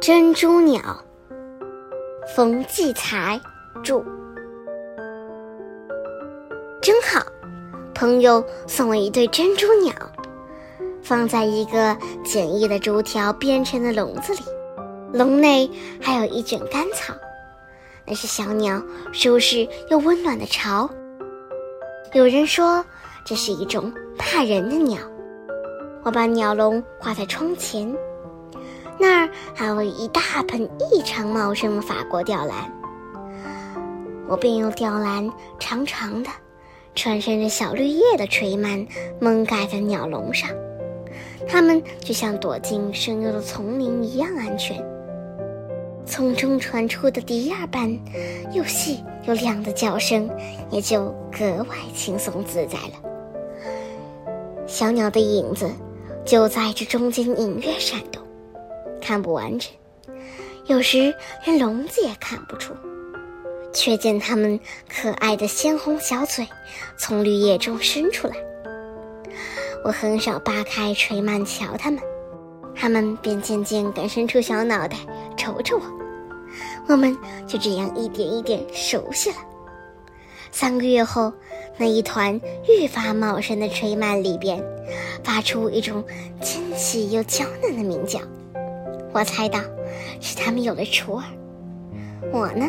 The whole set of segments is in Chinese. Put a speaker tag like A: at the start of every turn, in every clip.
A: 珍珠鸟，冯骥才著。真好，朋友送我一对珍珠鸟，放在一个简易的竹条编成的笼子里，笼内还有一卷干草，那是小鸟舒适又温暖的巢。有人说这是一种怕人的鸟。我把鸟笼挂在窗前，那儿还有一大盆异常茂盛的法国吊兰。我便用吊兰长长的、穿生着小绿叶的垂蔓蒙盖在鸟笼上，它们就像躲进深幽的丛林一样安全。从中传出的笛儿般又细又亮的叫声，也就格外轻松自在了。小鸟的影子。就在这中间隐约闪动，看不完整，有时连笼子也看不出，却见它们可爱的鲜红小嘴从绿叶中伸出来。我很少扒开垂蔓瞧它们，它们便渐渐敢伸出小脑袋瞅瞅我，我们就这样一点一点熟悉了。三个月后。那一团愈发茂盛的垂蔓里边，发出一种尖细又娇嫩的鸣叫。我猜到，是它们有了雏儿。我呢，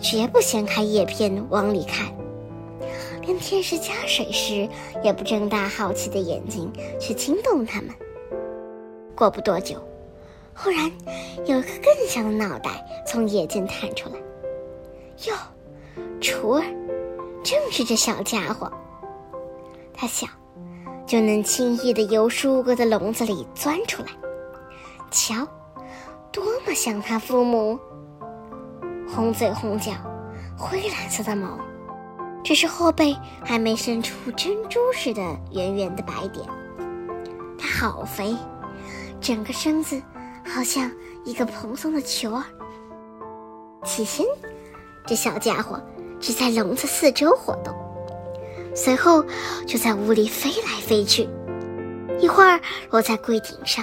A: 绝不掀开叶片往里看，连天使加水时也不睁大好奇的眼睛去惊动它们。过不多久，忽然有一个更小的脑袋从叶间探出来。哟，雏儿！正是这小家伙，他想就能轻易地由舒哥的笼子里钻出来。瞧，多么像他父母！红嘴红脚，灰蓝色的毛，只是后背还没生出珍珠似的圆圆的白点。它好肥，整个身子好像一个蓬松的球儿。起先，这小家伙。只在笼子四周活动，随后就在屋里飞来飞去，一会儿落在柜顶上，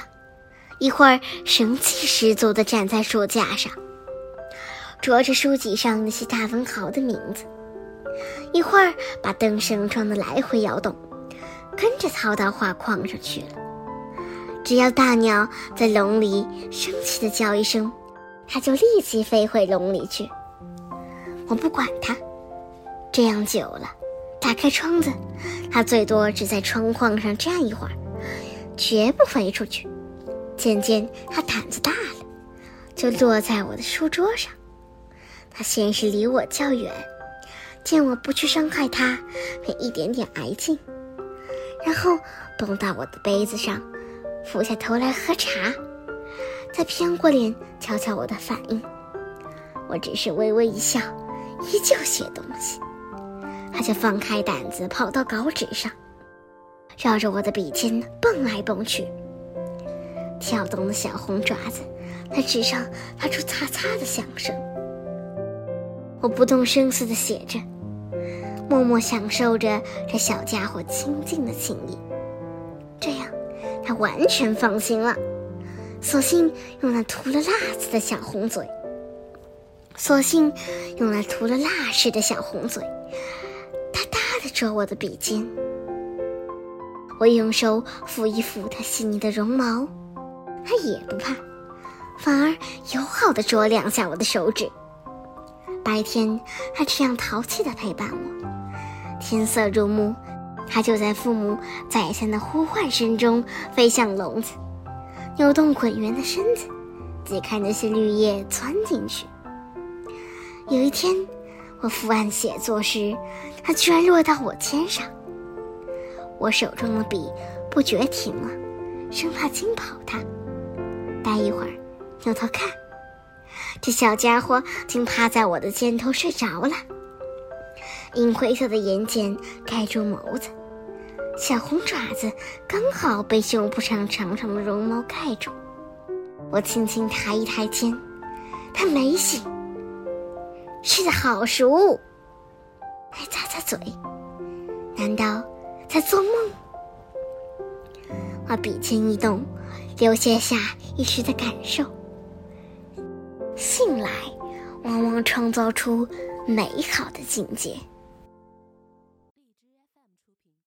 A: 一会儿神气十足地站在书架上，啄着书籍上那些大文豪的名字，一会儿把灯绳装得来回摇动，跟着逃到画框上去了。只要大鸟在笼里生气地叫一声，它就立即飞回笼里去。我不管它。这样久了，打开窗子，它最多只在窗框上站一会儿，绝不飞出去。渐渐，它胆子大了，就落在我的书桌上。它先是离我较远，见我不去伤害它，便一点点挨近，然后蹦到我的杯子上，俯下头来喝茶，再偏过脸瞧瞧我的反应。我只是微微一笑，依旧写东西。他就放开胆子跑到稿纸上，绕着我的笔尖蹦来蹦去，跳动的小红爪子在纸上发出擦擦的响声。我不动声色地写着，默默享受着这小家伙亲近的情谊。这样，他完全放心了，索性用那涂了蜡子的小红嘴，索性用那涂了蜡似的小红嘴。捉我的笔尖，我用手抚一抚它细腻的绒毛，它也不怕，反而友好的啄两下我的手指。白天，它这样淘气的陪伴我；天色入暮，它就在父母再三的呼唤声中飞向笼子，扭动滚圆的身子，挤开那些绿叶钻进去。有一天。我伏案写作时，它居然落到我肩上。我手中的笔不觉停了，生怕惊跑它。待一会儿，扭头看，这小家伙竟趴在我的肩头睡着了。银灰色的眼睑盖住眸子，小红爪子刚好被胸脯上长长的绒毛盖住。我轻轻抬一抬肩，它没醒。吃的好熟，还咂咂嘴，难道在做梦？我，笔尖一动，留下下一时的感受。信来往往创造出美好的境界。